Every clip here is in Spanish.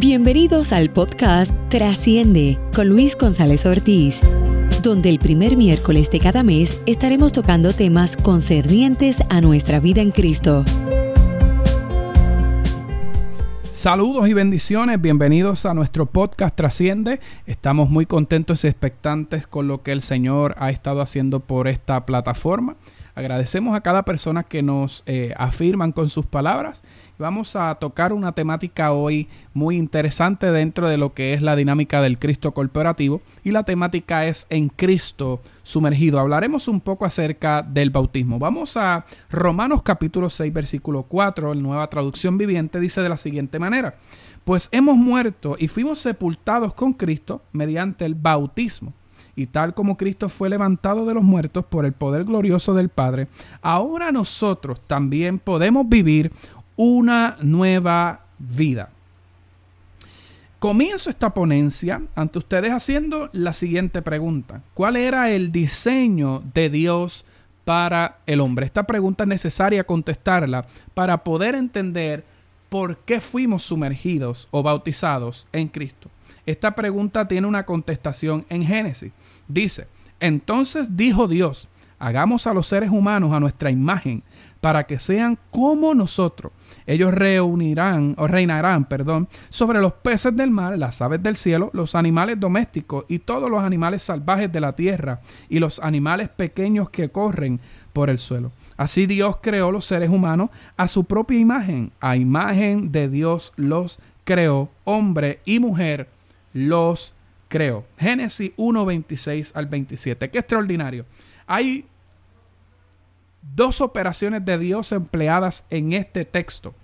Bienvenidos al podcast Trasciende con Luis González Ortiz, donde el primer miércoles de cada mes estaremos tocando temas concernientes a nuestra vida en Cristo. Saludos y bendiciones, bienvenidos a nuestro podcast Trasciende. Estamos muy contentos y expectantes con lo que el Señor ha estado haciendo por esta plataforma. Agradecemos a cada persona que nos eh, afirman con sus palabras. Vamos a tocar una temática hoy muy interesante dentro de lo que es la dinámica del Cristo corporativo y la temática es en Cristo sumergido. Hablaremos un poco acerca del bautismo. Vamos a Romanos capítulo 6 versículo 4, en nueva traducción viviente, dice de la siguiente manera. Pues hemos muerto y fuimos sepultados con Cristo mediante el bautismo y tal como Cristo fue levantado de los muertos por el poder glorioso del Padre, ahora nosotros también podemos vivir una nueva vida. Comienzo esta ponencia ante ustedes haciendo la siguiente pregunta. ¿Cuál era el diseño de Dios para el hombre? Esta pregunta es necesaria contestarla para poder entender por qué fuimos sumergidos o bautizados en Cristo. Esta pregunta tiene una contestación en Génesis. Dice, entonces dijo Dios, hagamos a los seres humanos a nuestra imagen, para que sean como nosotros. Ellos reunirán o reinarán, perdón, sobre los peces del mar, las aves del cielo, los animales domésticos y todos los animales salvajes de la tierra y los animales pequeños que corren por el suelo. Así Dios creó los seres humanos a su propia imagen, a imagen de Dios los creó, hombre y mujer los creó. Génesis 1, 26 al 27. Qué extraordinario. Hay dos operaciones de Dios empleadas en este texto.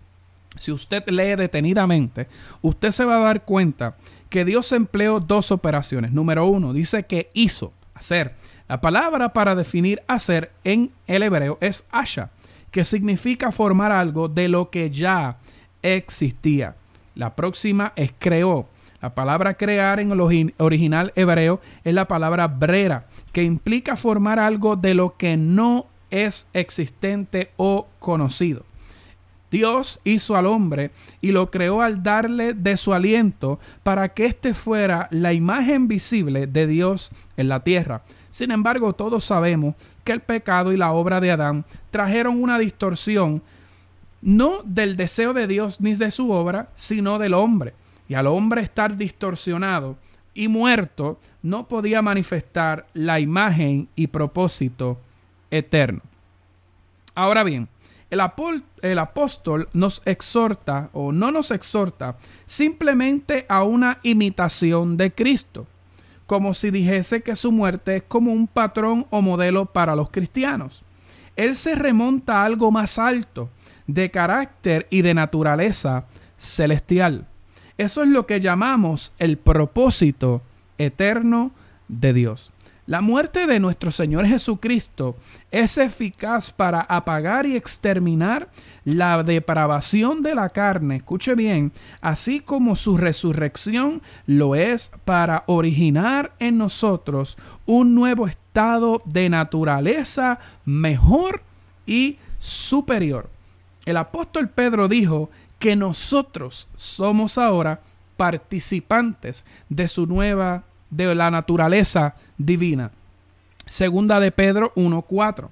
Si usted lee detenidamente, usted se va a dar cuenta que Dios empleó dos operaciones. Número uno, dice que hizo, hacer. La palabra para definir hacer en el hebreo es asha, que significa formar algo de lo que ya existía. La próxima es creó, la palabra crear en el original hebreo es la palabra brera, que implica formar algo de lo que no es existente o conocido. Dios hizo al hombre y lo creó al darle de su aliento para que éste fuera la imagen visible de Dios en la tierra. Sin embargo, todos sabemos que el pecado y la obra de Adán trajeron una distorsión no del deseo de Dios ni de su obra, sino del hombre y al hombre estar distorsionado y muerto, no podía manifestar la imagen y propósito eterno. Ahora bien, el, el, apóstol nos exhorta o no nos exhorta simplemente a una imitación de Cristo, como si dijese que su muerte es como un patrón o modelo para los cristianos. Él se remonta a algo más alto, de carácter y de naturaleza celestial. Eso es lo que llamamos el propósito eterno de Dios. La muerte de nuestro Señor Jesucristo es eficaz para apagar y exterminar la depravación de la carne, escuche bien, así como su resurrección lo es para originar en nosotros un nuevo estado de naturaleza mejor y superior. El apóstol Pedro dijo que nosotros somos ahora participantes de su nueva, de la naturaleza divina. Segunda de Pedro 1.4.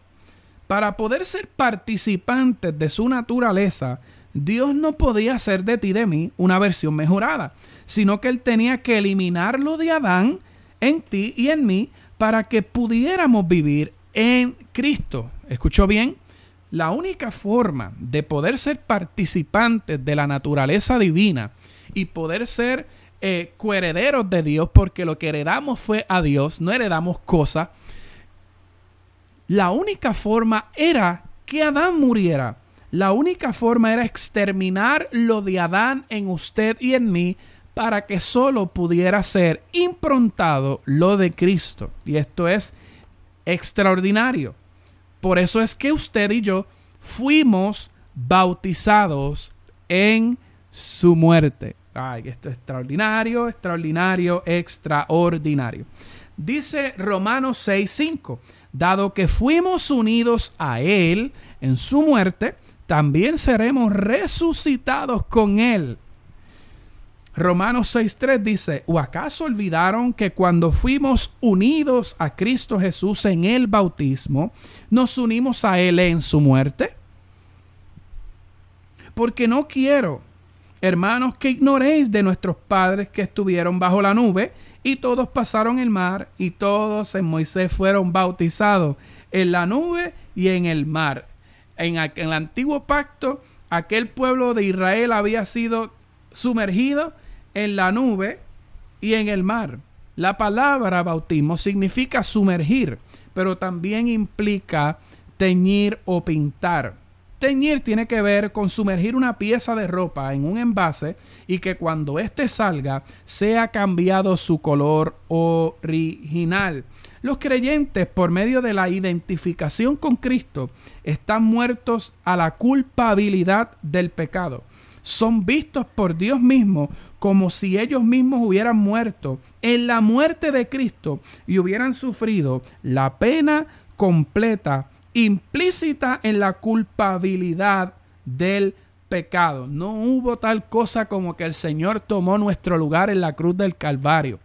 Para poder ser participantes de su naturaleza, Dios no podía hacer de ti de mí una versión mejorada, sino que Él tenía que eliminarlo de Adán en ti y en mí para que pudiéramos vivir en Cristo. ¿Escuchó bien? La única forma de poder ser participantes de la naturaleza divina y poder ser eh, coherederos de Dios, porque lo que heredamos fue a Dios, no heredamos cosas, la única forma era que Adán muriera. La única forma era exterminar lo de Adán en usted y en mí para que solo pudiera ser improntado lo de Cristo. Y esto es extraordinario. Por eso es que usted y yo fuimos bautizados en su muerte. Ay, esto es extraordinario, extraordinario, extraordinario. Dice Romanos 6:5, dado que fuimos unidos a Él en su muerte, también seremos resucitados con Él. Romanos 6.3 dice, ¿o acaso olvidaron que cuando fuimos unidos a Cristo Jesús en el bautismo, nos unimos a Él en su muerte? Porque no quiero, hermanos, que ignoréis de nuestros padres que estuvieron bajo la nube y todos pasaron el mar y todos en Moisés fueron bautizados en la nube y en el mar. En, el antiguo pacto, aquel pueblo de Israel había sido sumergido en la nube y en el mar. La palabra bautismo significa sumergir, pero también implica teñir o pintar. Teñir tiene que ver con sumergir una pieza de ropa en un envase y que cuando éste salga sea cambiado su color original. Los creyentes, por medio de la identificación con Cristo, están muertos a la culpabilidad del pecado son vistos por Dios mismo como si ellos mismos hubieran muerto en la muerte de Cristo y hubieran sufrido la pena completa implícita en la culpabilidad del pecado. No hubo tal cosa como que el Señor tomó nuestro lugar en la cruz del Calvario.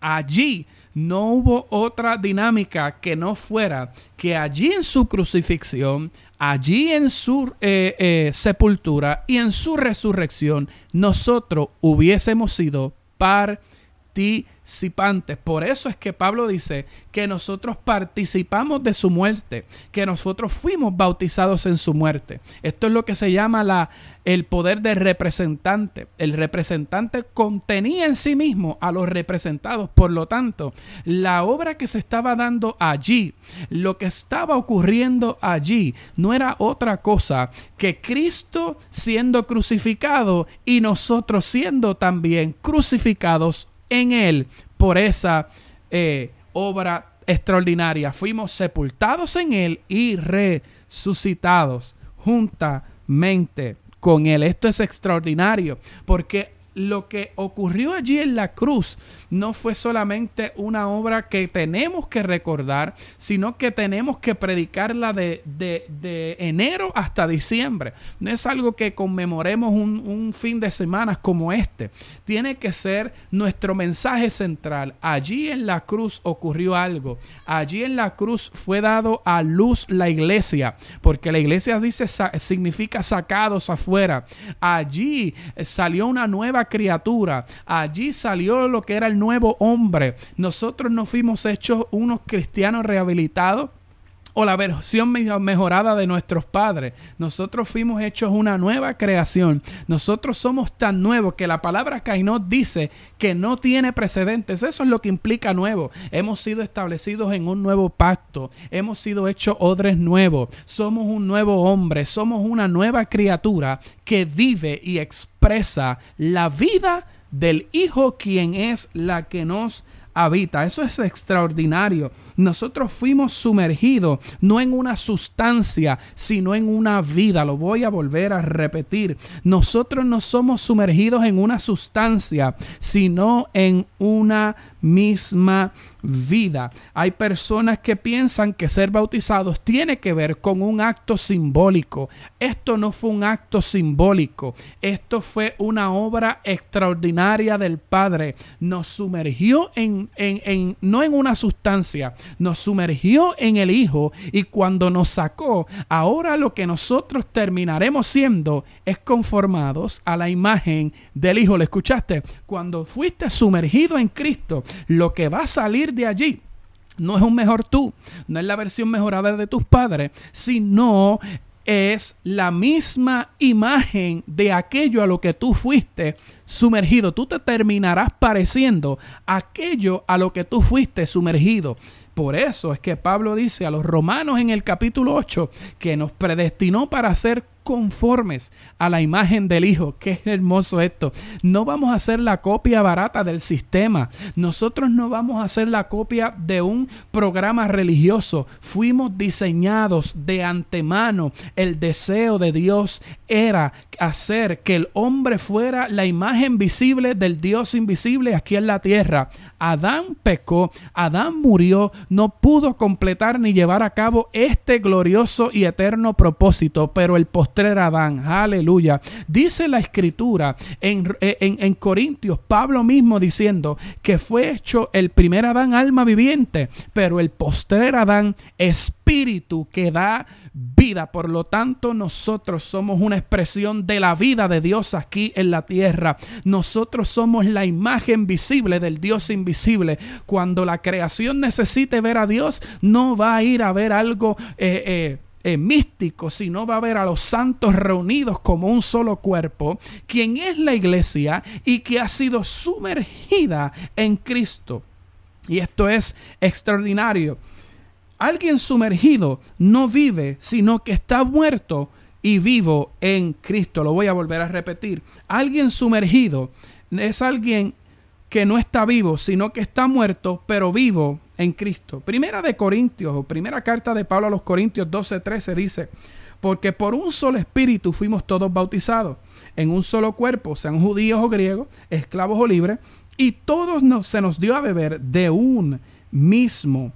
Allí no hubo otra dinámica que no fuera que allí en su crucifixión, allí en su eh, eh, sepultura y en su resurrección, nosotros hubiésemos sido par participantes. Por eso es que Pablo dice que nosotros participamos de su muerte, que nosotros fuimos bautizados en su muerte. Esto es lo que se llama la, el poder de representante. El representante contenía en sí mismo a los representados. Por lo tanto, la obra que se estaba dando allí, lo que estaba ocurriendo allí, no era otra cosa que Cristo siendo crucificado y nosotros siendo también crucificados en Él por esa eh, obra extraordinaria. Fuimos sepultados en Él y resucitados juntamente con Él. Esto es extraordinario porque lo que ocurrió allí en la cruz no fue solamente una obra que tenemos que recordar, sino que tenemos que predicarla de, enero hasta diciembre. No es algo que conmemoremos un, fin de semana como este. Tiene que ser nuestro mensaje central. Allí en la cruz ocurrió algo. Allí en la cruz fue dado a luz la iglesia, porque la iglesia dice significa sacados afuera. Allí salió una nueva criatura. Allí salió lo que era el nuevo hombre. Nosotros no fuimos hechos unos cristianos rehabilitados o la versión mejorada de nuestros padres. Nosotros fuimos hechos una nueva creación. Nosotros somos tan nuevos que la palabra Kainot dice que no tiene precedentes. Eso es lo que implica nuevo. Hemos sido establecidos en un nuevo pacto. Hemos sido hechos odres nuevos. Somos un nuevo hombre. Somos una nueva criatura que vive y expresa la vida del Hijo quien es la que nos habita. Eso es extraordinario. Nosotros fuimos sumergidos no en una sustancia, sino en una vida. Lo voy a volver a repetir. Nosotros no somos sumergidos en una sustancia, sino en una misma vida. Hay personas que piensan que ser bautizados tiene que ver con un acto simbólico. Esto no fue un acto simbólico. Esto fue una obra extraordinaria del Padre. Nos sumergió en, en, no en una sustancia, nos sumergió en el Hijo y cuando nos sacó, ahora lo que nosotros terminaremos siendo es conformados a la imagen del Hijo. ¿Le escuchaste? Cuando fuiste sumergido en Cristo, lo que va a salir de allí no es un mejor tú, no es la versión mejorada de tus padres, sino es la misma imagen de aquello a lo que tú fuiste sumergido. Tú te terminarás pareciendo aquello a lo que tú fuiste sumergido. Por eso es que Pablo dice a los romanos en el capítulo 8 que nos predestinó para ser conformes a la imagen del Hijo. Qué hermoso esto. No vamos a hacer la copia barata del sistema. Nosotros no vamos a hacer la copia de un programa religioso. Fuimos diseñados de antemano. El deseo de Dios era hacer que el hombre fuera la imagen visible del Dios invisible aquí en la tierra. Adán pecó, Adán murió, no pudo completar ni llevar a cabo este glorioso y eterno propósito, pero el postrer Adán. Aleluya. Dice la escritura en, en, Corintios, Pablo mismo diciendo que fue hecho el primer Adán alma viviente, pero el postrer Adán espíritu que da vida. Por lo tanto, nosotros somos una expresión de la vida de Dios aquí en la tierra. Nosotros somos la imagen visible del Dios invisible. Cuando la creación necesite ver a Dios, no va a ir a ver algo eh, eh, eh, místico, sino va a ver a los santos reunidos como un solo cuerpo, quien es la iglesia y que ha sido sumergida en Cristo. Y esto es extraordinario. Alguien sumergido no vive, sino que está muerto y vivo en Cristo. Lo voy a volver a repetir. Alguien sumergido es alguien que no está vivo, sino que está muerto, pero vivo en Cristo. Primera de Corintios, o primera carta de Pablo a los Corintios 12, 13 dice, porque por un solo espíritu fuimos todos bautizados, en un solo cuerpo, sean judíos o griegos, esclavos o libres, y todos se nos dio a beber de un mismo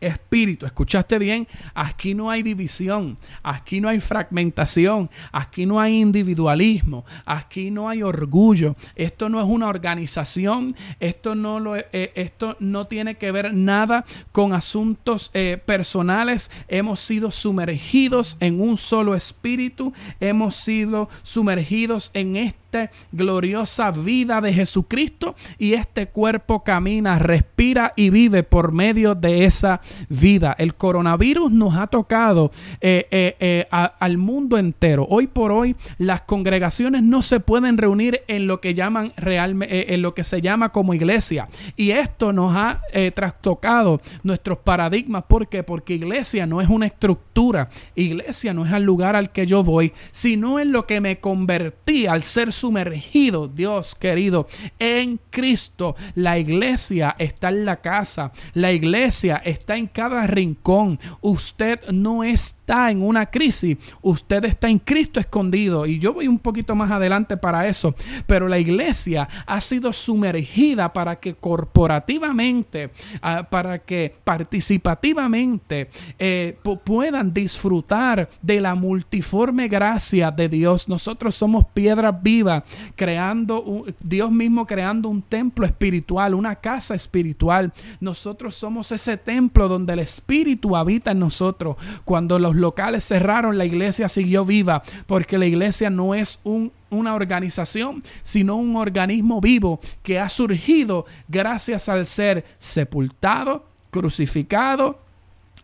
espíritu. ¿Escuchaste bien? Aquí no hay división, aquí no hay fragmentación, aquí no hay individualismo, aquí no hay orgullo. Esto no es una organización, esto no, lo, eh, esto no tiene que ver nada con asuntos eh, personales. Hemos sido sumergidos en un solo espíritu, hemos sido sumergidos en este gloriosa vida de Jesucristo y este cuerpo camina, respira y vive por medio de esa vida. El coronavirus nos ha tocado eh, eh, eh, al mundo entero. Hoy por hoy las congregaciones no se pueden reunir en lo que llaman realmente, en lo que se llama como iglesia. Y esto nos ha trastocado nuestros paradigmas. ¿Por qué? Porque iglesia no es una estructura. Iglesia no es el lugar al que yo voy, sino en lo que me convertí al ser sumergido, Dios querido, en Cristo. La iglesia está en la casa, la iglesia está en cada rincón. Usted no está en una crisis, usted está en Cristo escondido. Y yo voy un poquito más adelante para eso, pero la iglesia ha sido sumergida para que corporativamente, ah, para que participativamente eh, puedan disfrutar de la multiforme gracia de Dios. Nosotros somos piedras vivas creando, Dios mismo creando un templo espiritual, una casa espiritual. Nosotros somos ese templo donde el Espíritu habita en nosotros. Cuando los locales cerraron, la iglesia siguió viva, porque la iglesia no es un una organización, sino un organismo vivo que ha surgido gracias al ser sepultado, crucificado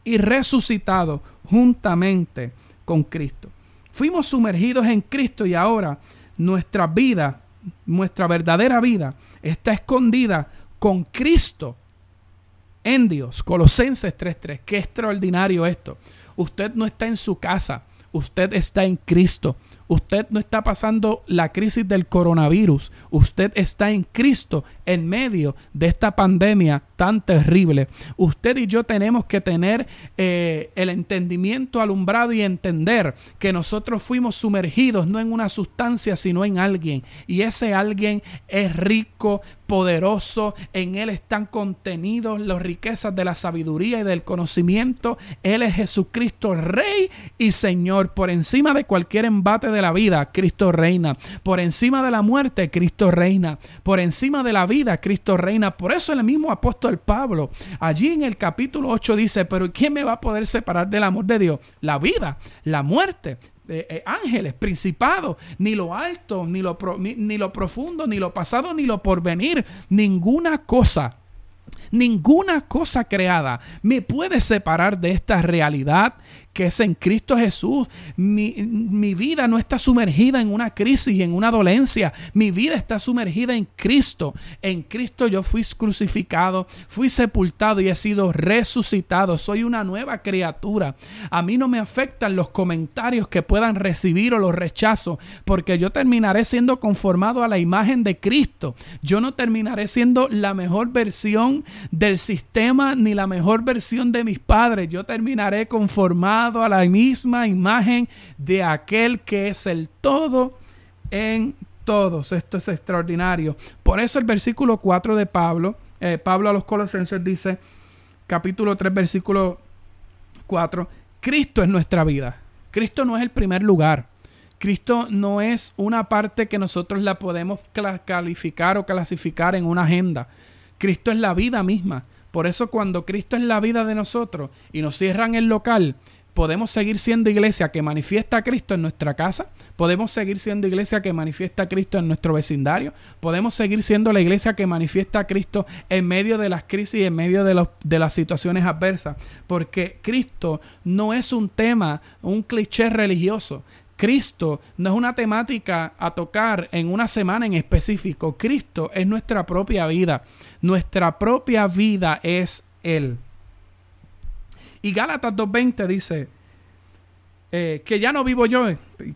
y resucitado juntamente con Cristo. Fuimos sumergidos en Cristo y ahora nuestra vida, nuestra verdadera vida, está escondida con Cristo en Dios. Colosenses 3:3. Qué extraordinario esto. Usted no está en su casa, usted está en Cristo. Usted no está pasando la crisis del coronavirus. Usted está en Cristo en medio de esta pandemia tan terrible. Usted y yo tenemos que tener eh, el entendimiento alumbrado y entender que nosotros fuimos sumergidos no en una sustancia, sino en alguien. Y ese alguien es rico, poderoso, en Él están contenidos las riquezas de la sabiduría y del conocimiento. Él es Jesucristo, Rey y Señor. Por encima de cualquier embate de la vida, Cristo reina. Por encima de la muerte, Cristo reina. Por encima de la vida, Cristo reina. Por eso el mismo apóstol Pablo, allí en el capítulo 8 dice, pero ¿quién me va a poder separar del amor de Dios? La vida, la muerte, eh, eh, ángeles, principados, ni lo alto, ni lo, ni lo profundo, ni lo pasado, ni lo porvenir, ninguna cosa ninguna cosa creada me puede separar de esta realidad que es en Cristo Jesús. Mi, vida no está sumergida en una crisis y en una dolencia. Mi vida está sumergida en Cristo. En Cristo yo fui crucificado, fui sepultado y he sido resucitado. Soy una nueva criatura. A mí no me afectan los comentarios que puedan recibir o los rechazos, porque yo terminaré siendo conformado a la imagen de Cristo. Yo no terminaré siendo la mejor versión del sistema ni la mejor versión de mis padres. Yo terminaré conformado a la misma imagen de aquel que es el todo en todos. Esto es extraordinario. Por eso el versículo 4 de Pablo, eh, Pablo a los Colosenses dice, capítulo 3, versículo 4, Cristo es nuestra vida. Cristo no es el primer lugar. Cristo no es una parte que nosotros la podemos calificar o clasificar en una agenda. Cristo es la vida misma. Por eso cuando Cristo es la vida de nosotros y nos cierran el local, podemos seguir siendo iglesia que manifiesta a Cristo en nuestra casa, podemos seguir siendo iglesia que manifiesta a Cristo en nuestro vecindario, podemos seguir siendo la iglesia que manifiesta a Cristo en medio de las crisis y en medio de, de las situaciones adversas, porque Cristo no es un tema, un cliché religioso. Cristo no es una temática a tocar en una semana en específico. Cristo es nuestra propia vida. Nuestra propia vida es Él. Y Gálatas 2.20 dice eh, que ya no vivo yo.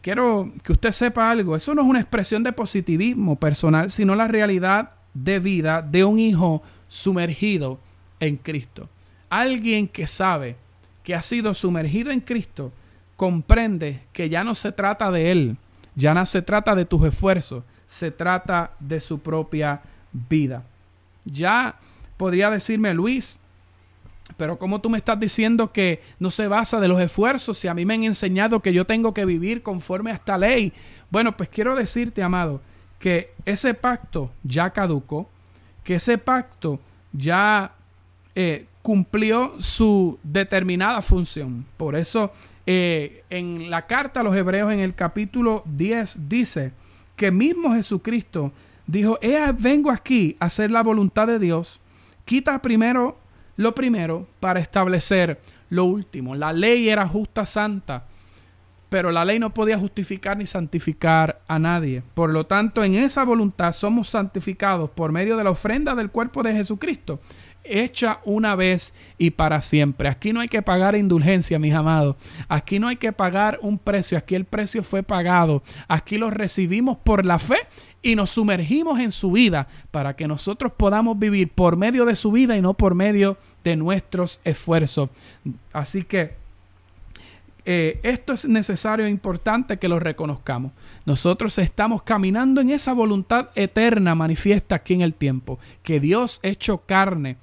Quiero que usted sepa algo. Eso no es una expresión de positivismo personal, sino la realidad de vida de un hijo sumergido en Cristo. Alguien que sabe que ha sido sumergido en Cristo comprende que ya no se trata de él, ya no se trata de tus esfuerzos, se trata de su propia vida. Ya podría decirme Luis, pero como tú me estás diciendo que no se basa de los esfuerzos si a mí me han enseñado que yo tengo que vivir conforme a esta ley? Bueno, pues quiero decirte, amado, que ese pacto ya caducó, que ese pacto ya eh, cumplió su determinada función. Por eso eh, en la carta a los hebreos en el capítulo 10 dice que mismo Jesucristo dijo, vengo aquí a hacer la voluntad de Dios, quita primero lo primero para establecer lo último. La ley era justa, santa, pero la ley no podía justificar ni santificar a nadie. Por lo tanto, en esa voluntad somos santificados por medio de la ofrenda del cuerpo de Jesucristo, hecha una vez y para siempre. Aquí no hay que pagar indulgencia, mis amados. Aquí no hay que pagar un precio. Aquí el precio fue pagado. Aquí lo recibimos por la fe y nos sumergimos en su vida para que nosotros podamos vivir por medio de su vida y no por medio de nuestros esfuerzos. Así que eh, esto es necesario e importante que lo reconozcamos. Nosotros estamos caminando en esa voluntad eterna manifiesta aquí en el tiempo, que Dios hecho carne.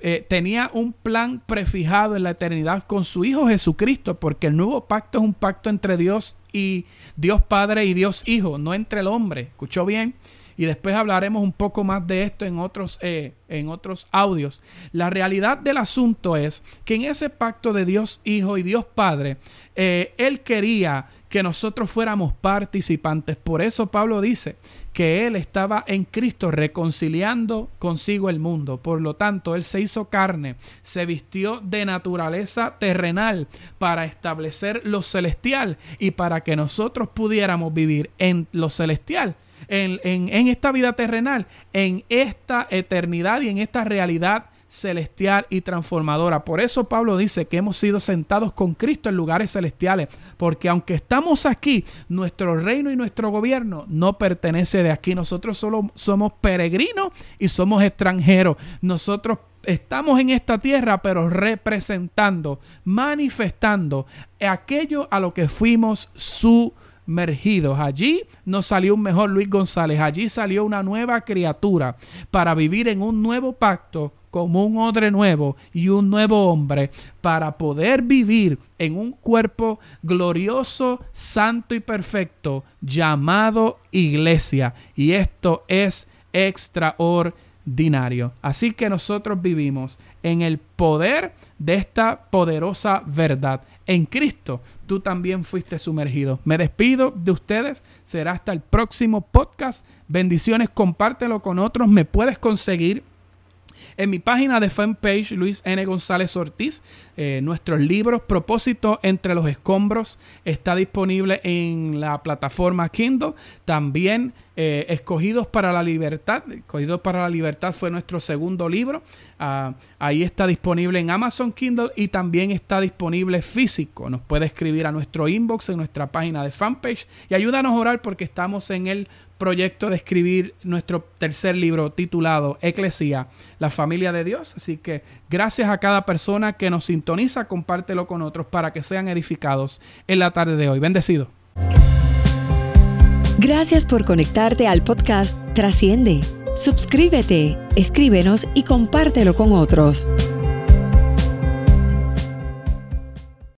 Eh, tenía un plan prefijado en la eternidad con su Hijo Jesucristo, porque el nuevo pacto es un pacto entre Dios y Dios Padre y Dios Hijo, no entre el hombre. ¿Escuchó bien? Y después hablaremos un poco más de esto en otros, eh, en otros audios. La realidad del asunto es que en ese pacto de Dios Hijo y Dios Padre, eh, Él quería que nosotros fuéramos participantes. Por eso Pablo dice que Él estaba en Cristo reconciliando consigo el mundo. Por lo tanto, Él se hizo carne, se vistió de naturaleza terrenal para establecer lo celestial y para que nosotros pudiéramos vivir en lo celestial en, esta vida terrenal, en esta eternidad y en esta realidad celestial y transformadora. Por eso Pablo dice que hemos sido sentados con Cristo en lugares celestiales, porque aunque estamos aquí, nuestro reino y nuestro gobierno no pertenece de aquí. Nosotros solo somos peregrinos y somos extranjeros. Nosotros estamos en esta tierra, pero representando, manifestando aquello a lo que fuimos su Allí nos salió un mejor Luis González, allí salió una nueva criatura para vivir en un nuevo pacto como un odre nuevo y un nuevo hombre para poder vivir en un cuerpo glorioso, santo y perfecto llamado iglesia. Y esto es extraordinario. Así que nosotros vivimos en el poder de esta poderosa verdad en Cristo tú también fuiste sumergido. Me despido de ustedes. Será hasta el próximo podcast. Bendiciones, compártelo con otros. Me puedes conseguir en mi página de fanpage, Luis N. González Ortiz, eh, nuestros libros Propósito entre los escombros está disponible en la plataforma Kindle. También eh, Escogidos para la Libertad. Escogidos para la Libertad fue nuestro segundo libro. Ah, ahí está disponible en Amazon Kindle y también está disponible físico. Nos puede escribir a nuestro inbox en nuestra página de fanpage y ayúdanos a orar porque estamos en el proyecto de escribir nuestro tercer libro titulado Eclesía, la familia de Dios. Así que gracias a cada persona que nos sintoniza, compártelo con otros para que sean edificados en la tarde de hoy. Bendecido. Gracias por conectarte al podcast Trasciende. Suscríbete, escríbenos y compártelo con otros.